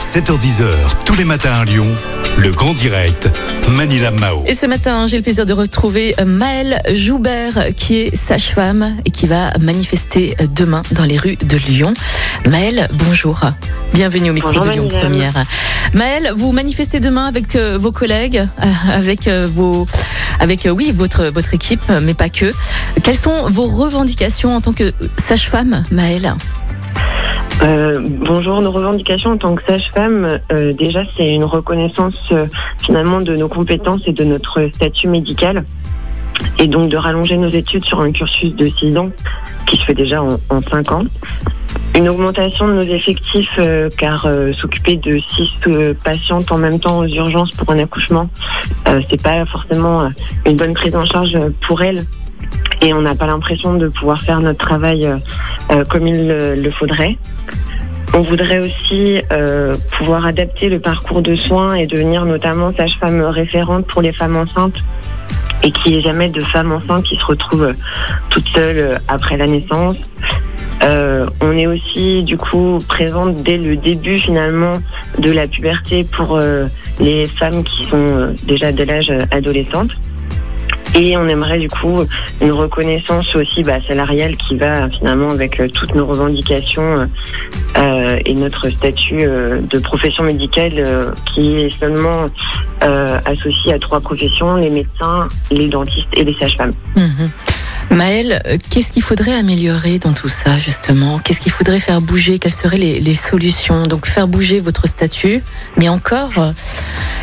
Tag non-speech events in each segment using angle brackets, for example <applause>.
7h10h, tous les matins à Lyon, le grand direct, Manila Mao. Et ce matin, j'ai le plaisir de retrouver Maëlle Joubert, qui est sage-femme et qui va manifester demain dans les rues de Lyon. Maëlle, bonjour. Bienvenue au micro Bonjour, de Lyon Manila. Première. Maëlle, vous manifestez demain avec euh, vos collègues, euh, avec euh, vos, avec euh, oui votre votre équipe, mais pas que. Quelles sont vos revendications en tant que sage-femme, Maëlle Euh, bonjour, nos revendications en tant que sage-femme, euh, déjà c'est une reconnaissance euh, finalement de nos compétences et de notre statut médical, et donc de rallonger nos études sur un cursus de 6 ans qui se fait déjà en, en 5 ans. Une augmentation de nos effectifs, car s'occuper de 6 patientes en même temps aux urgences pour un accouchement, c'est pas forcément une bonne prise en charge pour elles. Et on n'a pas l'impression de pouvoir faire notre travail euh, euh, comme il le- faudrait. On voudrait aussi euh, pouvoir adapter le parcours de soins et devenir notamment sage-femme référente pour les femmes enceintes et qu'il n'y ait jamais de femmes enceintes qui se retrouvent toutes seules après la naissance. On est aussi du coup présente dès le début finalement de la puberté pour les femmes qui sont déjà de l'âge adolescente. Et on aimerait du coup une reconnaissance aussi bah, salariale qui va finalement avec euh, toutes nos revendications euh, et notre statut euh, de profession médicale euh, qui est seulement euh, associé à trois professions, les médecins, les dentistes et les sages-femmes. Mhm. Maëlle, euh, qu'est-ce qu'il faudrait améliorer dans tout ça, justement? Qu'est-ce qu'il faudrait faire bouger? Quelles seraient les, les solutions? Donc, faire bouger votre statut, mais encore, euh,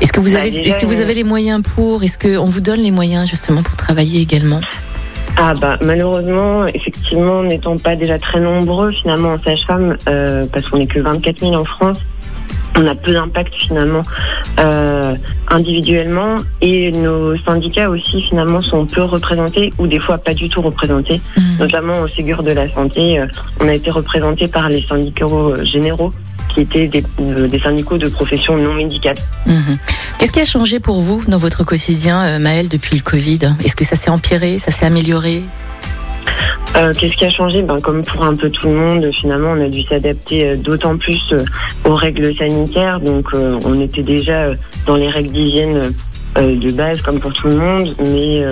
est-ce que vous Bah, avez, est-ce que vous euh, avez les moyens pour? Est-ce qu'on vous donne les moyens, justement, pour travailler également? Ah bah malheureusement, effectivement, n'étant pas déjà très nombreux finalement en sage-femme, euh, parce qu'on n'est que 24 000 en France, on a peu d'impact finalement euh, individuellement et nos syndicats aussi finalement sont peu représentés ou des fois pas du tout représentés, Mhm. notamment au Ségur de la santé. euh, on a été représentés par les syndicats euh, généraux qui étaient des, euh, des syndicats de profession non médicale. Mhm. Qu'est-ce qui a changé pour vous dans votre quotidien, Maëlle, depuis le Covid? Est-ce que ça s'est empiré Ça s'est amélioré? Euh, Qu'est-ce qui a changé ben, Comme pour un peu tout le monde, finalement, on a dû s'adapter euh, d'autant plus euh, aux règles sanitaires. Donc, on était déjà dans les règles d'hygiène de base, comme pour tout le monde, mais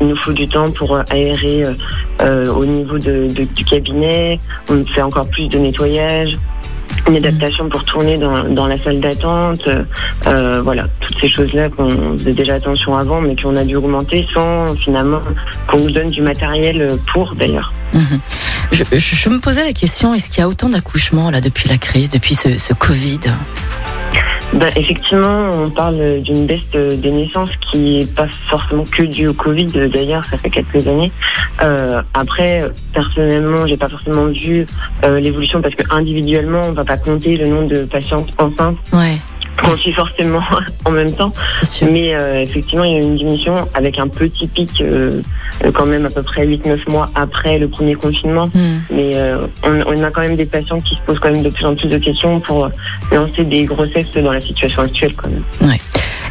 il nous faut du temps pour aérer au niveau du cabinet. On fait encore plus de nettoyage. Une adaptation pour tourner dans, la salle d'attente, euh, euh, voilà, toutes ces choses-là qu'on faisait déjà attention avant, mais qu'on a dû augmenter sans finalement qu'on nous donne du matériel pour d'ailleurs. Mhm. je, me posais la question est-ce qu'il y a autant d'accouchements là depuis la crise, depuis ce Covid? Ben, effectivement, on parle d'une baisse de- des naissances qui n'est pas forcément que due au Covid. D'ailleurs, ça fait quelques années. Euh, après, personnellement, j'ai pas forcément vu euh, l'évolution parce que individuellement, on va pas compter le nombre de patientes enceintes Ouais, suit forcément <laughs> en même temps. Mais euh, effectivement, il y a eu une diminution avec un petit pic euh, euh, quand même à peu près 8-9 mois après le premier confinement. Mhm. Mais euh, on, on a quand même des patients qui se posent quand même de plus en plus de questions pour lancer des grossesses dans la situation actuelle quand même.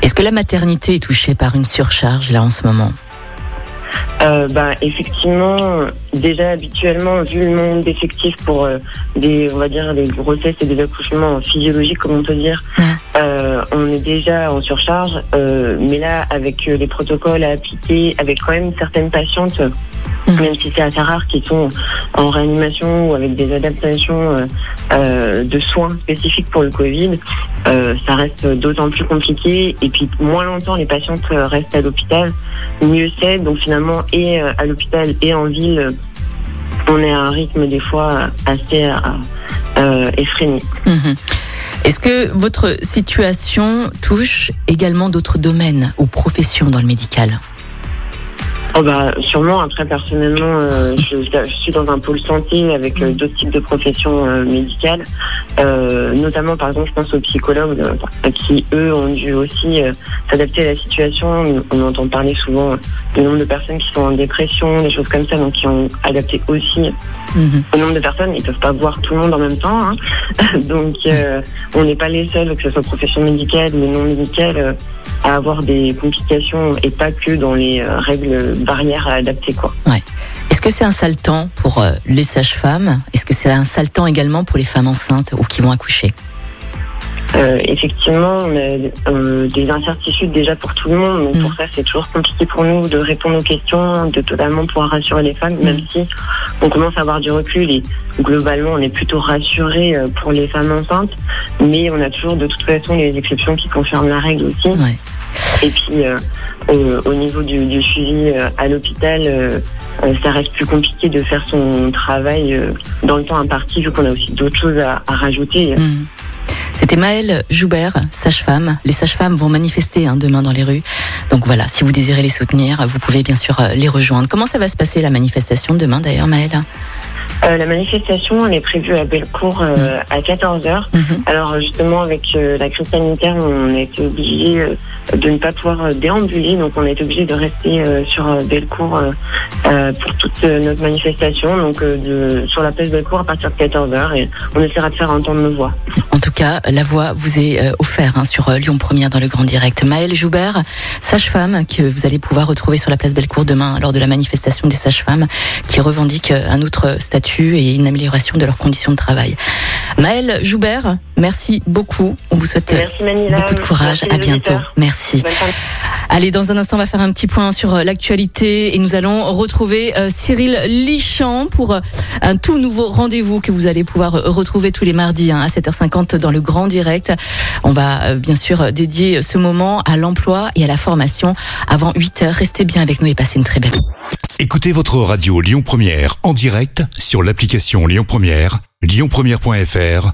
Est-ce que la maternité est touchée par une surcharge là en ce moment? Euh, bah, effectivement, déjà habituellement, vu le nombre d'effectifs pour euh, des, on va dire, des grossesses et des accouchements physiologiques, comme on peut dire, Ouais. Euh, on est déjà en surcharge. Euh, mais là, avec euh, les protocoles à appliquer, avec quand même certaines patientes, Mhm. même si c'est assez rare, qui sont en réanimation ou avec des adaptations euh, euh, de soins spécifiques pour le Covid, euh, ça reste d'autant plus compliqué. Et puis, moins longtemps les patientes restent à l'hôpital, mieux c'est. Donc finalement, et à l'hôpital et en ville, on est à un rythme des fois assez effréné. Mhm. Est-ce que votre situation touche également d'autres domaines ou professions dans le médical? Oh bah, sûrement, après personnellement, euh, je, je suis dans un pôle santé avec euh, d'autres types de professions euh, médicales, notamment par exemple je pense aux psychologues qui eux ont dû aussi s'adapter à la situation. On entend parler souvent du nombre de personnes qui sont en dépression, des choses comme ça, donc qui ont adapté aussi Mhm. au nombre de personnes. Ils peuvent pas voir tout le monde en même temps, hein. <laughs> donc on n'est pas les seuls, que ce soit profession médicale ou non médicale, à avoir des complications et pas que dans les euh, règles barrières à adapter quoi. Est-ce que c'est un sale temps pour euh, les sages-femmes? Est-ce que c'est un sale temps également pour les femmes enceintes ou qui vont accoucher? Euh, effectivement, on a euh, des incertitudes déjà pour tout le monde. Donc pour mm. ça, c'est toujours compliqué pour nous de répondre aux questions, de totalement pouvoir rassurer les femmes, même mm. si on commence à avoir du recul et globalement, on est plutôt rassuré euh, pour les femmes enceintes. Mais on a toujours de toute façon les exceptions qui confirment la règle aussi. Et puis au, niveau du, suivi à l'hôpital. ça reste plus compliqué de faire son travail dans le temps imparti vu qu'on a aussi d'autres choses à, rajouter. Mm. C'était Maëlle Joubert, sage-femme. Les sages-femmes vont manifester hein, demain dans les rues. Donc voilà, si vous désirez les soutenir, vous pouvez bien sûr euh, les rejoindre. Comment ça va se passer la manifestation demain d'ailleurs, Maëlle? Euh, la manifestation, elle est prévue à Bellecour euh, mm. à 14h. Mm-hmm. Alors justement, avec euh, la crise sanitaire, on a été obligé de ne pas pouvoir déambuler, donc on été obligé de rester sur Bellecour pour toute notre manifestation, donc de, sur la place Bellecour à partir de 14h, et on essaiera de faire entendre nos voix. En tout cas, la voix vous est offerte hein, sur Lyon Première dans le Grand Direct. Maëlle Joubert, sage-femme, que vous allez pouvoir retrouver sur la place Bellecour demain lors de la manifestation des sages-femmes qui revendiquent un autre statut et une amélioration de leurs conditions de travail. Maëlle Joubert, merci beaucoup. On vous souhaite beaucoup de courage. à bientôt. Merci. Allez, dans un instant, on va faire un petit point sur euh, l'actualité et nous allons retrouver euh, Cyril Lichamp pour euh, un tout nouveau rendez-vous que vous allez pouvoir retrouver tous les mardis hein, à 7h50 dans le Grand Direct. On va bien sûr dédier ce moment à l'emploi et à la formation avant 8h. Restez bien avec nous et passez une très belle. Écoutez votre radio Lyon Première en direct sur l'application Lyon Première, lyonpremière.fr